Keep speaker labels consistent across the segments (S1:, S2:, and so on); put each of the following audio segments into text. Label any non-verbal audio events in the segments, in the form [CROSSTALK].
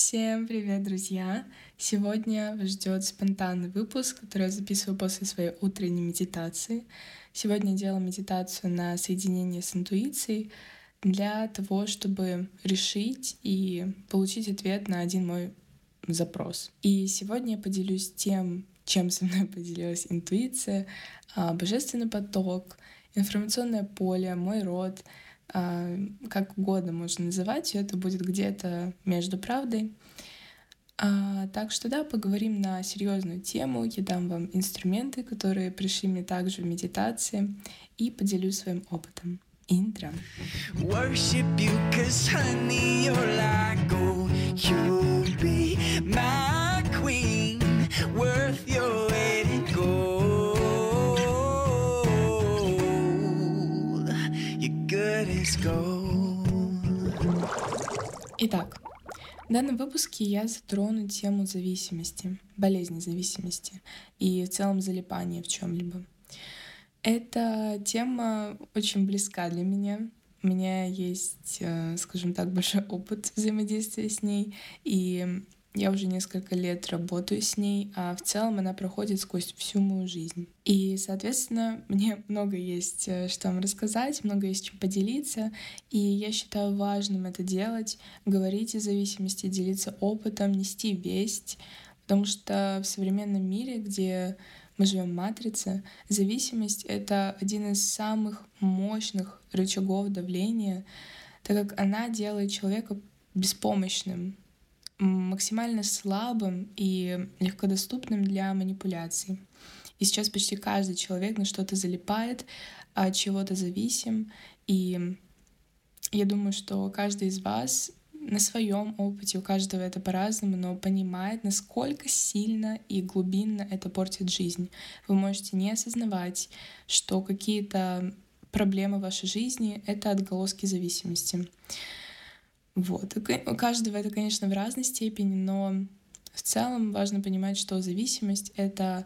S1: Всем привет, друзья! Сегодня вас ждет спонтанный выпуск, который я записываю после своей утренней медитации. Сегодня я делала медитацию на соединение с интуицией для того, чтобы решить и получить ответ на один мой запрос. И сегодня я поделюсь тем, чем со мной [LAUGHS] поделилась интуиция, а, божественный поток, информационное поле, мой род — как угодно можно называть, все это будет где-то между правдой. А, так что да, поговорим на серьезную тему. Я дам вам инструменты, которые пришли мне также в медитации, и поделюсь своим опытом. Интро. В данном выпуске я затрону тему зависимости, болезни зависимости и в целом залипания в чем-либо. Эта тема очень близка для меня. У меня есть, э, скажем так, большой опыт взаимодействия с ней, и я уже несколько лет работаю с ней, а в целом она проходит сквозь всю мою жизнь. И, соответственно, мне [LAUGHS] много есть э, что вам рассказать, много есть чем поделиться, и я считаю важным это делать, говорить о зависимости, делиться опытом, нести весть, потому что в современном мире, где мы живем в матрице, зависимость — это один из самых мощных рычагов давления, так как она делает человека беспомощным, максимально слабым и легкодоступным для манипуляций. И сейчас почти каждый человек на что-то залипает, от чего-то зависим. И я думаю, что каждый из вас на своем опыте, у каждого это по-разному, но понимает, насколько сильно и глубинно это портит жизнь. Вы можете не осознавать, что какие-то проблемы вашей жизни — это отголоски зависимости. Вот. У каждого это, конечно, в разной степени, но в целом важно понимать, что зависимость — это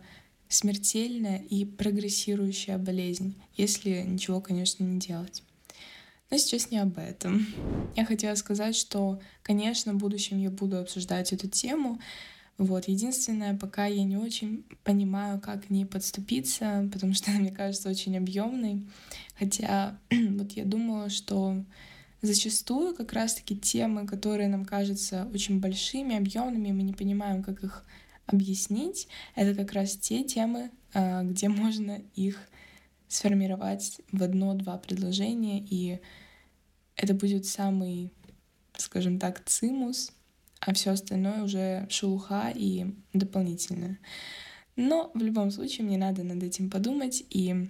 S1: смертельная и прогрессирующая болезнь, если ничего, конечно, не делать. Но сейчас не об этом. Я хотела сказать, что, конечно, в будущем я буду обсуждать эту тему. Вот. Единственное, пока я не очень понимаю, как к ней подступиться, потому что она, мне кажется, очень объемной. Хотя [CLEARS THROAT] вот я думала, что зачастую как раз-таки темы, которые нам кажутся очень большими, объемными, мы не понимаем, как их объяснить, это как раз те темы, а, где [LAUGHS] можно их сформировать в одно-два предложения, и это будет самый, скажем так, цимус, а все остальное уже шелуха и дополнительное. Но в любом случае мне надо над этим подумать, и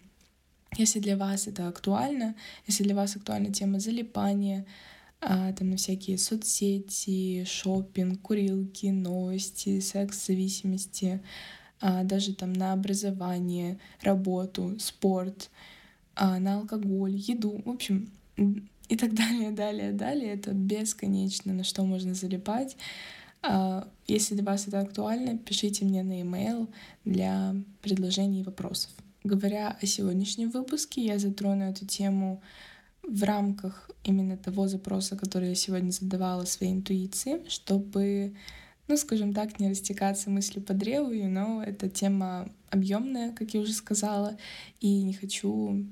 S1: если для вас это актуально, если для вас актуальна тема залипания, а, там на всякие соцсети, шопинг, курилки, новости, секс-зависимости, а, даже там на образование, работу, спорт, а, на алкоголь, еду, в общем, и так далее, далее, далее. Это бесконечно, на что можно залипать. А, если для вас это актуально, пишите мне на e-mail для предложений и вопросов. Говоря о сегодняшнем выпуске, я затрону эту тему в рамках именно того запроса, который я сегодня задавала своей интуиции, чтобы, ну, скажем так, не растекаться мысли по древу, но эта тема объемная, как я уже сказала, и не хочу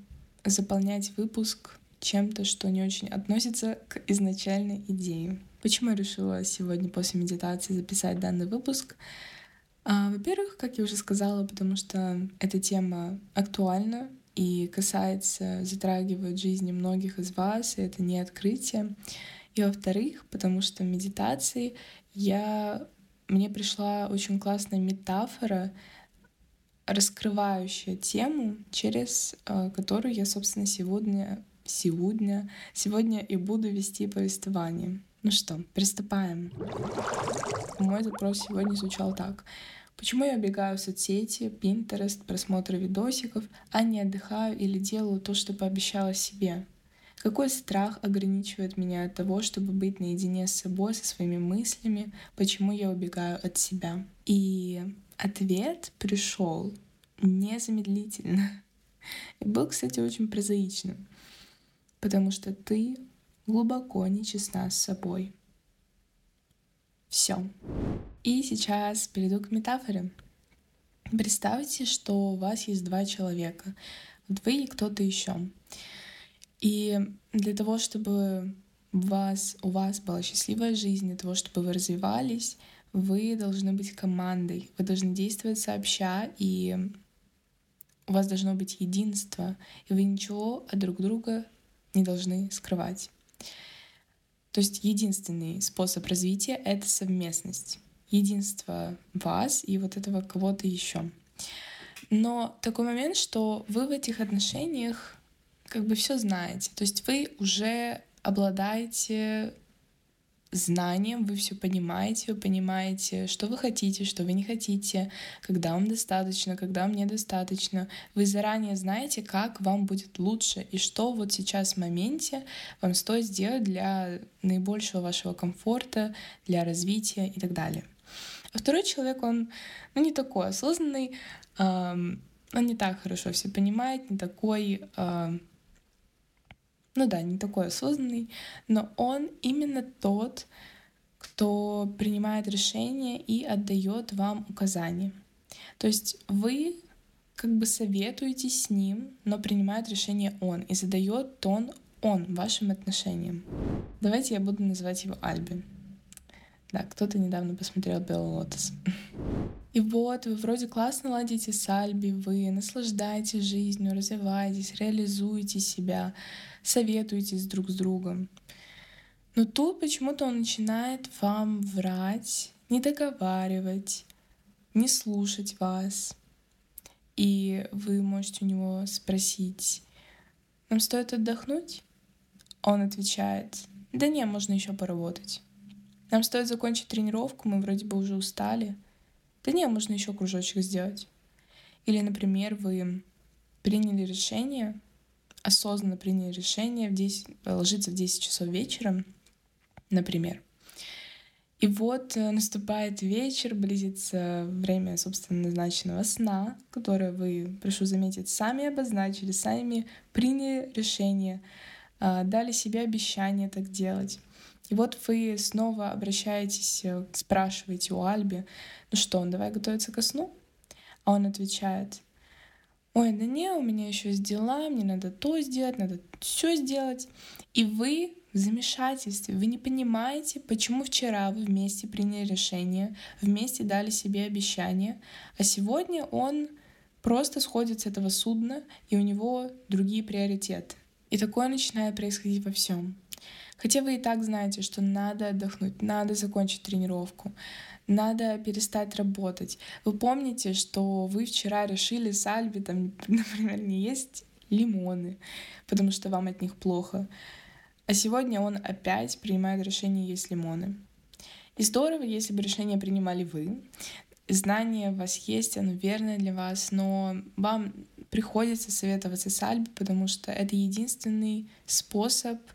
S1: заполнять выпуск чем-то, что не очень относится к изначальной идее. Почему я решила сегодня после медитации записать данный выпуск? А, во-первых, как я уже сказала, потому что эта тема актуальна и касается, затрагивает жизни многих из вас, и это не открытие. И во-вторых, потому что в медитации я... мне пришла очень классная метафора, раскрывающая тему, через э, которую я, собственно, сегодня, сегодня, сегодня и буду вести повествование. Ну что, приступаем. Мой запрос сегодня звучал так. Почему я убегаю в соцсети, Pinterest, просмотры видосиков, а не отдыхаю или делаю то, что пообещала себе? Какой страх ограничивает меня от того, чтобы быть наедине с собой, со своими мыслями? Почему я убегаю от себя? И ответ пришел незамедлительно. И был, кстати, очень прозаичным. Потому что ты глубоко нечестна с собой. Все. И сейчас перейду к метафоре. Представьте, что у вас есть два человека. Вот вы и кто-то еще. И для того, чтобы у вас, у вас была счастливая жизнь, для того, чтобы вы развивались, вы должны быть командой, вы должны действовать сообща, и у вас должно быть единство, и вы ничего от друг друга не должны скрывать. То есть единственный способ развития — это совместность, единство вас и вот этого кого-то еще. Но такой момент, что вы в этих отношениях как бы все знаете. То есть вы уже обладаете знанием, вы все понимаете, вы понимаете, что вы хотите, что вы не хотите, когда вам достаточно, когда вам недостаточно. Вы заранее знаете, как вам будет лучше и что вот сейчас в моменте вам стоит сделать для наибольшего вашего комфорта, для развития и так далее. А второй человек, он ну, не такой осознанный, эм, он не так хорошо все понимает, не такой э, ну да, не такой осознанный, но он именно тот, кто принимает решения и отдает вам указания. То есть вы как бы советуете с ним, но принимает решение он и задает тон он вашим отношениям. Давайте я буду называть его Альби. Да, кто-то недавно посмотрел «Белый лотос». [LAUGHS] И вот вы вроде классно ладите с Альби, вы наслаждаетесь жизнью, развиваетесь, реализуете себя, советуетесь друг с другом. Но тут почему-то он начинает вам врать, не договаривать, не слушать вас. И вы можете у него спросить, нам стоит отдохнуть? Он отвечает, да не, можно еще поработать. Нам стоит закончить тренировку, мы вроде бы уже устали. Да не, можно еще кружочек сделать. Или, например, вы приняли решение, осознанно приняли решение в 10, ложиться в 10 часов вечера, например. И вот э, наступает вечер, близится время, собственно, назначенного сна, которое вы, прошу заметить, сами обозначили, сами приняли решение, а, дали себе обещание так делать. И вот вы снова обращаетесь, э, спрашиваете у Альби, ну что, давай готовиться ко сну? А он отвечает, ой, да не, у меня еще есть дела, мне надо то сделать, надо все сделать. И вы в замешательстве, вы не понимаете, почему вчера вы вместе приняли решение, вместе дали себе обещание, а сегодня он просто сходит с этого судна, и у него другие приоритеты. И такое начинает происходить во всем. Хотя вы и так знаете, что надо отдохнуть, надо закончить тренировку, надо перестать работать. Вы помните, что вы вчера решили с Альби, там, [LAUGHS] например, не есть лимоны, потому что вам от них плохо. А сегодня он опять принимает решение есть лимоны. И здорово, если бы решение принимали вы. Знание у вас есть, оно верное для вас, но вам приходится советоваться с Альби, потому что это единственный способ —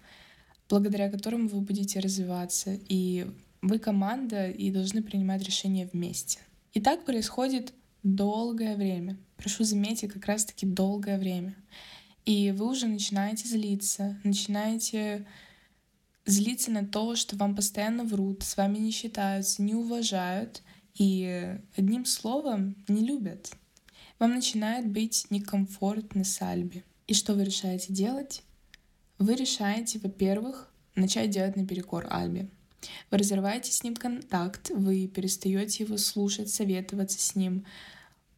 S1: благодаря которому вы будете развиваться. И вы команда и должны принимать решения вместе. И так происходит долгое время. Прошу заметить, как раз-таки долгое время. И вы уже начинаете злиться, начинаете злиться на то, что вам постоянно врут, с вами не считаются, не уважают и одним словом не любят. Вам начинает быть некомфортно с Альби. И что вы решаете делать? Вы решаете, во-первых, начать делать наперекор Альбе. Вы разрываете с ним контакт, вы перестаете его слушать, советоваться с ним,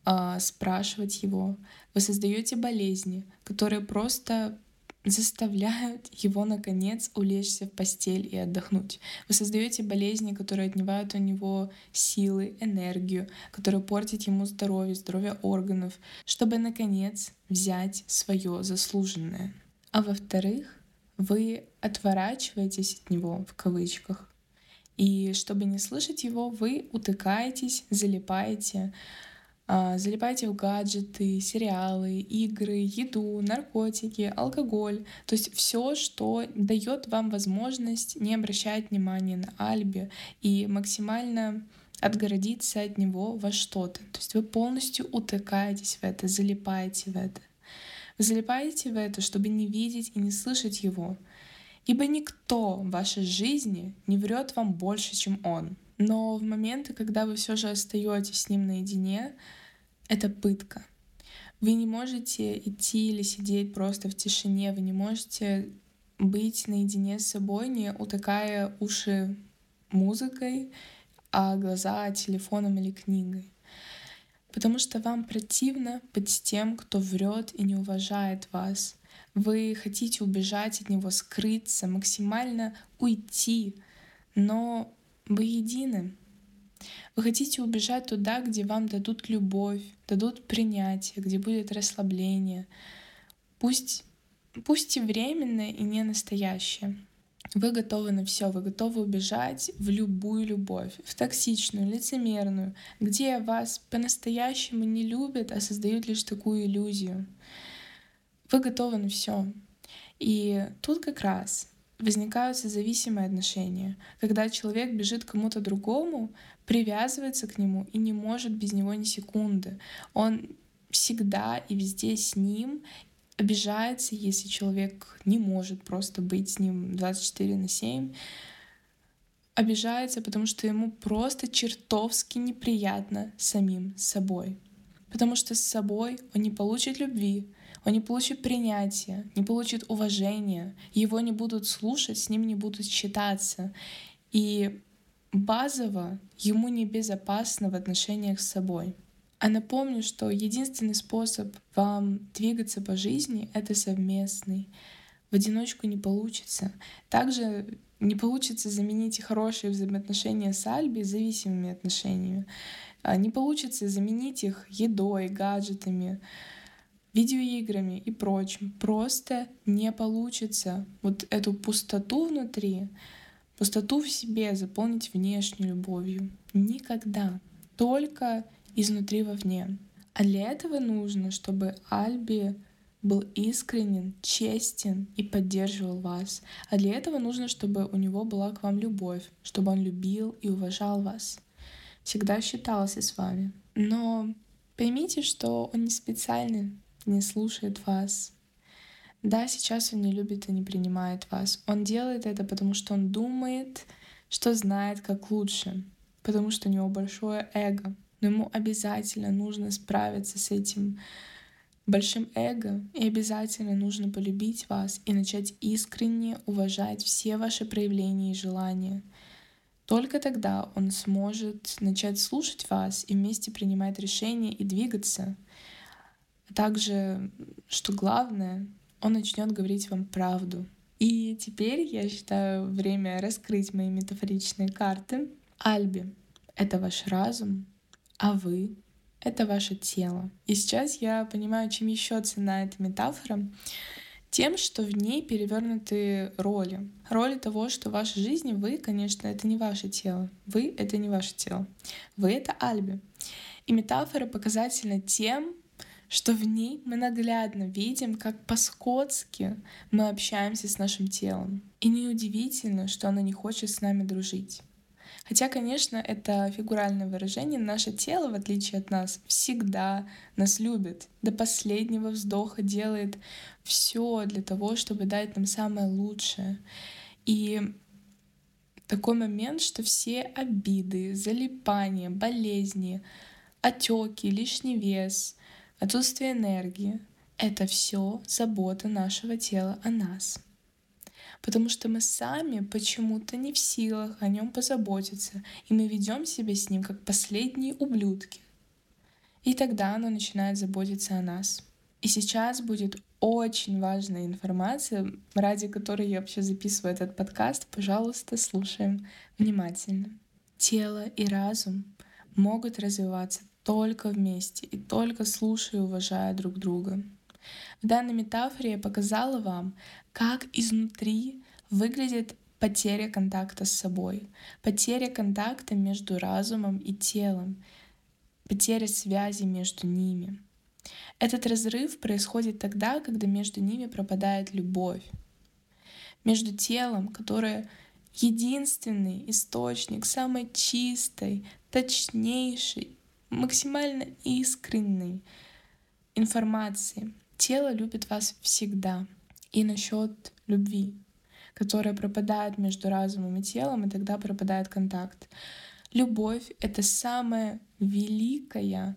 S1: э, спрашивать его. Вы создаете болезни, которые просто заставляют его, наконец, улечься в постель и отдохнуть. Вы создаете болезни, которые отнимают у него силы, энергию, которые портят ему здоровье, здоровье органов, чтобы, наконец, взять свое заслуженное. А во-вторых, вы отворачиваетесь от него в кавычках. И чтобы не слышать его, вы утыкаетесь, залипаете, а, залипаете в гаджеты, сериалы, игры, еду, наркотики, алкоголь. То есть все, что дает вам возможность не обращать внимания на Альби и максимально отгородиться от него во что-то. То есть вы полностью утыкаетесь в это, залипаете в это. Вы залипаете в это, чтобы не видеть и не слышать его. Ибо никто в вашей жизни не врет вам больше, чем он. Но в моменты, когда вы все же остаетесь с ним наедине, это пытка. Вы не можете идти или сидеть просто в тишине, вы не можете быть наедине с собой, не утыкая уши музыкой, а глаза телефоном или книгой. Потому что вам противно быть тем, кто врет и не уважает вас. Вы хотите убежать от него, скрыться, максимально уйти, но вы едины. Вы хотите убежать туда, где вам дадут любовь, дадут принятие, где будет расслабление. Пусть, пусть и временное, и не настоящее. Вы готовы на все, вы готовы убежать в любую любовь, в токсичную, лицемерную, где вас по-настоящему не любят, а создают лишь такую иллюзию. Вы готовы на все. И тут как раз возникают созависимые отношения, когда человек бежит кому-то другому, привязывается к нему и не может без него ни секунды. Он всегда и везде с ним, обижается, если человек не может просто быть с ним 24 на 7, обижается, потому что ему просто чертовски неприятно самим собой. Потому что с собой он не получит любви, он не получит принятия, не получит уважения, его не будут слушать, с ним не будут считаться. И базово ему небезопасно в отношениях с собой. А напомню, что единственный способ вам двигаться по жизни — это совместный. В одиночку не получится. Также не получится заменить хорошие взаимоотношения с Альби зависимыми отношениями. А не получится заменить их едой, гаджетами, видеоиграми и прочим. Просто не получится вот эту пустоту внутри, пустоту в себе заполнить внешней любовью. Никогда. Только изнутри вовне. А для этого нужно, чтобы Альби был искренен, честен и поддерживал вас. А для этого нужно, чтобы у него была к вам любовь, чтобы он любил и уважал вас. Всегда считался с вами. Но поймите, что он не специально не слушает вас. Да, сейчас он не любит и не принимает вас. Он делает это, потому что он думает, что знает, как лучше, потому что у него большое эго но ему обязательно нужно справиться с этим большим эго, и обязательно нужно полюбить вас и начать искренне уважать все ваши проявления и желания. Только тогда он сможет начать слушать вас и вместе принимать решения и двигаться. Также, что главное, он начнет говорить вам правду. И теперь я считаю время раскрыть мои метафоричные карты. Альби — это ваш разум, а вы — это ваше тело. И сейчас я понимаю, чем еще цена эта метафора, тем, что в ней перевернуты роли. Роли того, что в вашей жизни вы, конечно, это не ваше тело. Вы — это не ваше тело. Вы — это Альби. И метафора показательна тем, что в ней мы наглядно видим, как по-скотски мы общаемся с нашим телом. И неудивительно, что оно не хочет с нами дружить. Хотя, конечно, это фигуральное выражение. Наше тело, в отличие от нас, всегда нас любит. До последнего вздоха делает все для того, чтобы дать нам самое лучшее. И такой момент, что все обиды, залипания, болезни, отеки, лишний вес, отсутствие энергии — это все забота нашего тела о нас потому что мы сами почему-то не в силах о нем позаботиться, и мы ведем себя с ним как последние ублюдки. И тогда оно начинает заботиться о нас. И сейчас будет очень важная информация, ради которой я вообще записываю этот подкаст. Пожалуйста, слушаем внимательно. Тело и разум могут развиваться только вместе и только слушая и уважая друг друга. В данной метафоре я показала вам, как изнутри выглядит потеря контакта с собой, потеря контакта между разумом и телом, потеря связи между ними. Этот разрыв происходит тогда, когда между ними пропадает любовь. Между телом, которое единственный источник самой чистой, точнейшей, максимально искренней информации. Тело любит вас всегда — и насчет любви, которая пропадает между разумом и телом, и тогда пропадает контакт. Любовь — это самая великая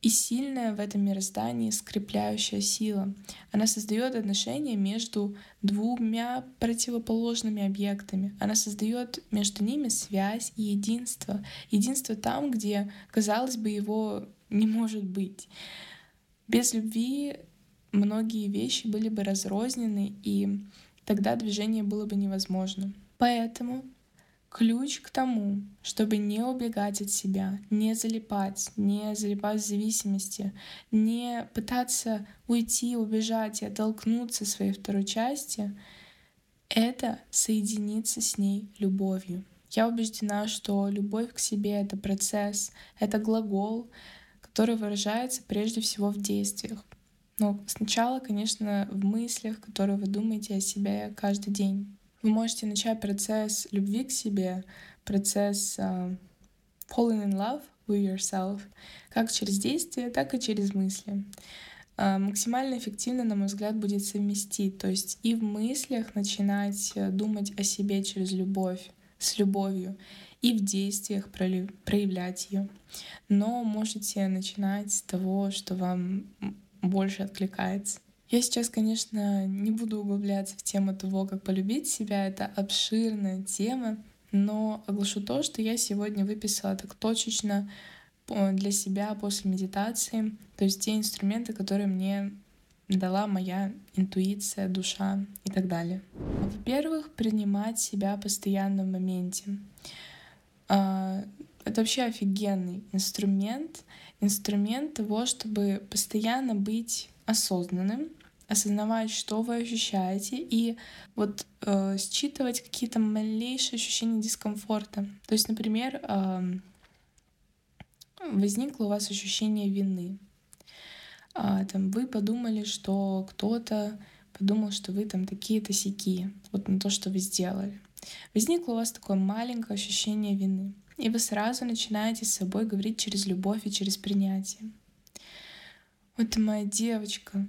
S1: и сильная в этом мироздании скрепляющая сила. Она создает отношения между двумя противоположными объектами. Она создает между ними связь и единство. Единство там, где, казалось бы, его не может быть. Без любви многие вещи были бы разрознены, и тогда движение было бы невозможно. Поэтому ключ к тому, чтобы не убегать от себя, не залипать, не залипать в зависимости, не пытаться уйти, убежать и оттолкнуться своей второй части, это соединиться с ней любовью. Я убеждена, что любовь к себе — это процесс, это глагол, который выражается прежде всего в действиях. Но сначала, конечно, в мыслях, которые вы думаете о себе каждый день. Вы можете начать процесс любви к себе, процесс uh, falling in love with yourself, как через действия, так и через мысли. Uh, максимально эффективно, на мой взгляд, будет совместить, то есть и в мыслях начинать э, думать о себе через любовь, с любовью, и в действиях проявлять ее. Но можете начинать с того, что вам больше откликается. Я сейчас, конечно, не буду углубляться в тему того, как полюбить себя. Это обширная тема, но оглашу то, что я сегодня выписала так точечно для себя после медитации, то есть те инструменты, которые мне дала моя интуиция, душа и так далее. Во-первых, принимать себя постоянно в моменте. Это вообще офигенный инструмент, инструмент того, чтобы постоянно быть осознанным, осознавать, что вы ощущаете, и вот э, считывать какие-то малейшие ощущения дискомфорта. То есть, например, э, возникло у вас ощущение вины. А, там вы подумали, что кто-то подумал, что вы там такие-то сики, вот на то, что вы сделали. Возникло у вас такое маленькое ощущение вины, и вы сразу начинаете с собой говорить через любовь и через принятие. Вот ты моя девочка,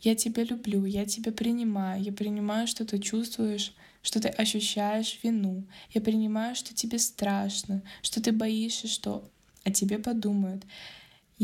S1: я тебя люблю, я тебя принимаю, я принимаю, что ты чувствуешь, что ты ощущаешь вину, я принимаю, что тебе страшно, что ты боишься, что о тебе подумают.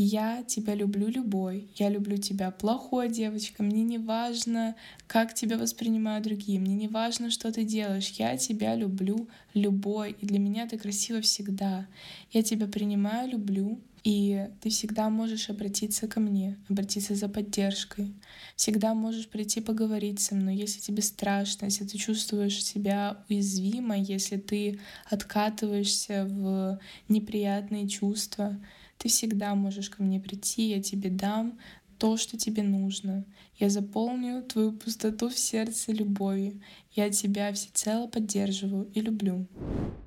S1: Я тебя люблю любой. Я люблю тебя плохой, девочка. Мне не важно, как тебя воспринимают другие. Мне не важно, что ты делаешь. Я тебя люблю любой. И для меня ты красива всегда. Я тебя принимаю, люблю. И ты всегда можешь обратиться ко мне, обратиться за поддержкой. Всегда можешь прийти поговорить со мной, если тебе страшно, если ты чувствуешь себя уязвимо, если ты откатываешься в неприятные чувства. Ты всегда можешь ко мне прийти, я тебе дам то, что тебе нужно. Я заполню твою пустоту в сердце любовью. Я тебя всецело поддерживаю и люблю.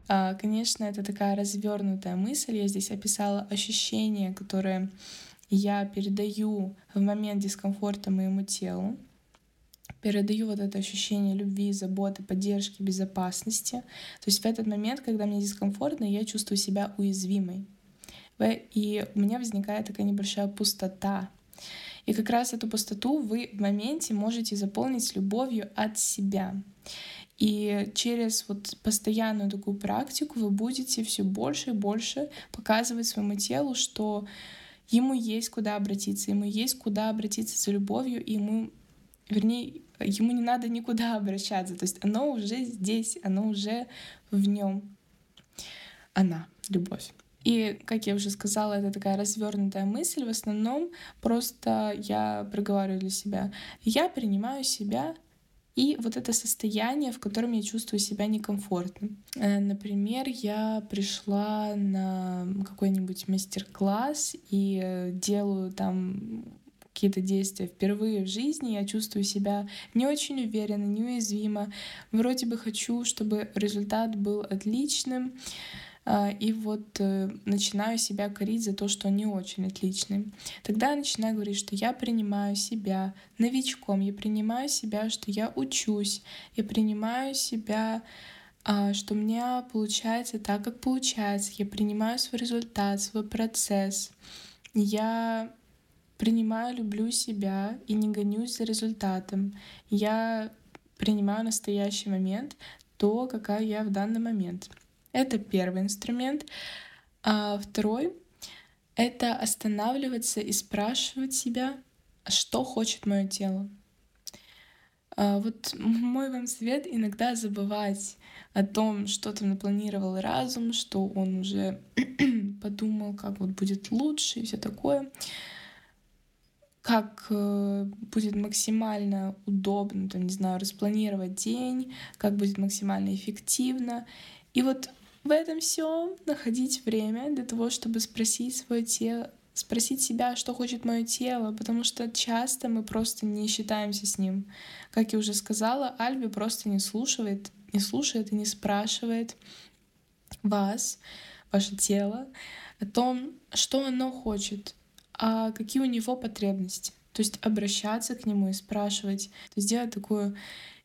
S1: А, конечно, это такая развернутая мысль. Я здесь описала ощущения, которые я передаю в момент дискомфорта моему телу. Передаю вот это ощущение любви, заботы, поддержки, безопасности. То есть в этот момент, когда мне дискомфортно, я чувствую себя уязвимой и у меня возникает такая небольшая пустота. И как раз эту пустоту вы в моменте можете заполнить любовью от себя. И через вот постоянную такую практику вы будете все больше и больше показывать своему телу, что ему есть куда обратиться, ему есть куда обратиться за любовью, и ему, вернее, ему не надо никуда обращаться. То есть оно уже здесь, оно уже в нем. Она, любовь. И, как я уже сказала, это такая развернутая мысль. В основном просто я проговариваю для себя. Я принимаю себя и вот это состояние, в котором я чувствую себя некомфортно. Э, например, я пришла на какой-нибудь мастер-класс и э, делаю там какие-то действия впервые в жизни, я чувствую себя не очень уверенно, неуязвимо. Вроде бы хочу, чтобы результат был отличным, и вот э, начинаю себя корить за то, что не очень отличный. Тогда я начинаю говорить, что я принимаю себя новичком, я принимаю себя, что я учусь, я принимаю себя, а, что у меня получается так, как получается, я принимаю свой результат, свой процесс, я принимаю, люблю себя и не гонюсь за результатом. Я принимаю настоящий момент, то, какая я в данный момент. Это первый инструмент. А второй — это останавливаться и спрашивать себя, что хочет мое тело. А вот мой вам совет иногда забывать о том, что там напланировал разум, что он уже [CLEARS THROAT] подумал, как вот будет лучше и все такое, как э, будет максимально удобно, там, не знаю, распланировать день, как будет максимально эффективно. И вот в этом все находить время для того, чтобы спросить свое тело, спросить себя, что хочет мое тело, потому что часто мы просто не считаемся с ним. Как я уже сказала, Альби просто не слушает, не слушает и не спрашивает вас, ваше тело, о том, что оно хочет, а какие у него потребности. То есть обращаться к нему и спрашивать, то есть делать такую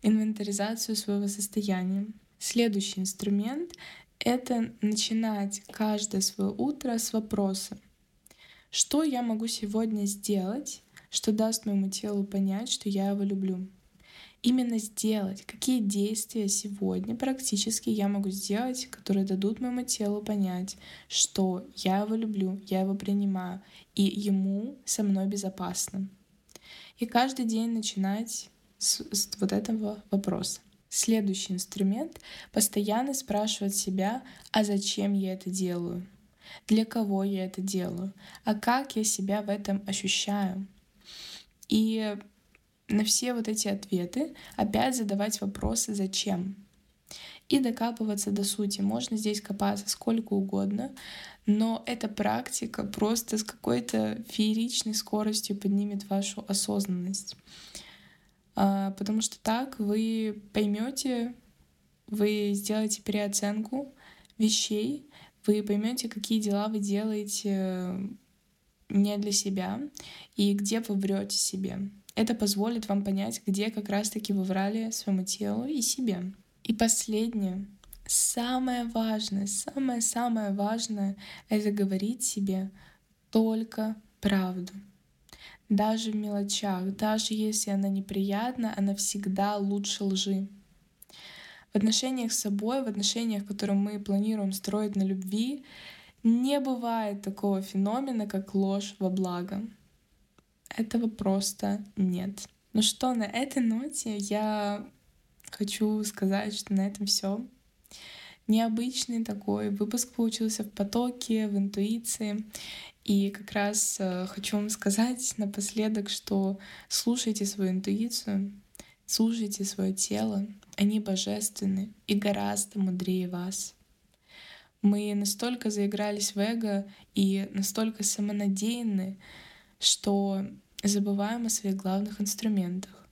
S1: инвентаризацию своего состояния. Следующий инструмент — это начинать каждое свое утро с вопроса. Что я могу сегодня сделать, что даст моему телу понять, что я его люблю? Именно сделать, какие действия сегодня практически я могу сделать, которые дадут моему телу понять, что я его люблю, я его принимаю, и ему со мной безопасно. И каждый день начинать с, с вот этого вопроса. Следующий инструмент — постоянно спрашивать себя, а зачем я это делаю? для кого я это делаю, а как я себя в этом ощущаю. И на все вот эти ответы опять задавать вопросы «зачем?». И докапываться до сути. Можно здесь копаться сколько угодно, но эта практика просто с какой-то фееричной скоростью поднимет вашу осознанность. А, потому что так вы поймете, вы сделаете переоценку вещей, вы поймете, какие дела вы делаете не для себя и где вы врете себе. Это позволит вам понять, где как раз-таки вы врали своему телу и себе. И последнее, самое важное, самое-самое важное — это говорить себе только правду. Даже в мелочах, даже если она неприятна, она всегда лучше лжи. В отношениях с собой, в отношениях, которые мы планируем строить на любви, не бывает такого феномена, как ложь во благо. Этого просто нет. Ну что, на этой ноте я хочу сказать, что на этом все. Необычный такой выпуск получился в потоке, в интуиции. И как раз э, хочу вам сказать напоследок, что слушайте свою интуицию, слушайте свое тело, они божественны и гораздо мудрее вас. Мы настолько заигрались в эго и настолько самонадеянны, что забываем о своих главных инструментах,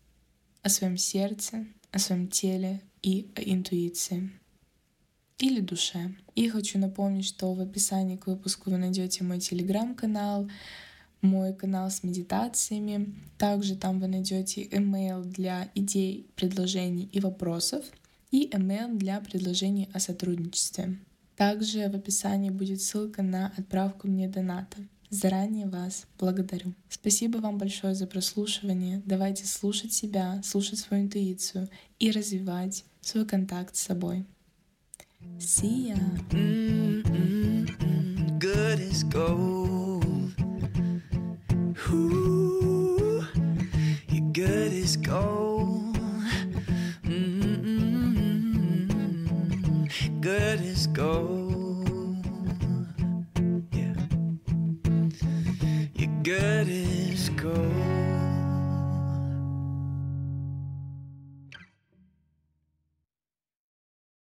S1: о своем сердце, о своем теле и о интуиции или душе. И хочу напомнить, что в описании к выпуску вы найдете мой телеграм-канал, мой канал с медитациями. Также там вы найдете email для идей, предложений и вопросов и email для предложений о сотрудничестве. Также в описании будет ссылка на отправку мне доната. Заранее вас благодарю. Спасибо вам большое за прослушивание. Давайте слушать себя, слушать свою интуицию и развивать свой контакт с собой. See ya. Mm-mm-mm. Good as gold. Ooh, you're good as gold. Mm-mm-mm. Good as gold. Yeah. You're good as gold.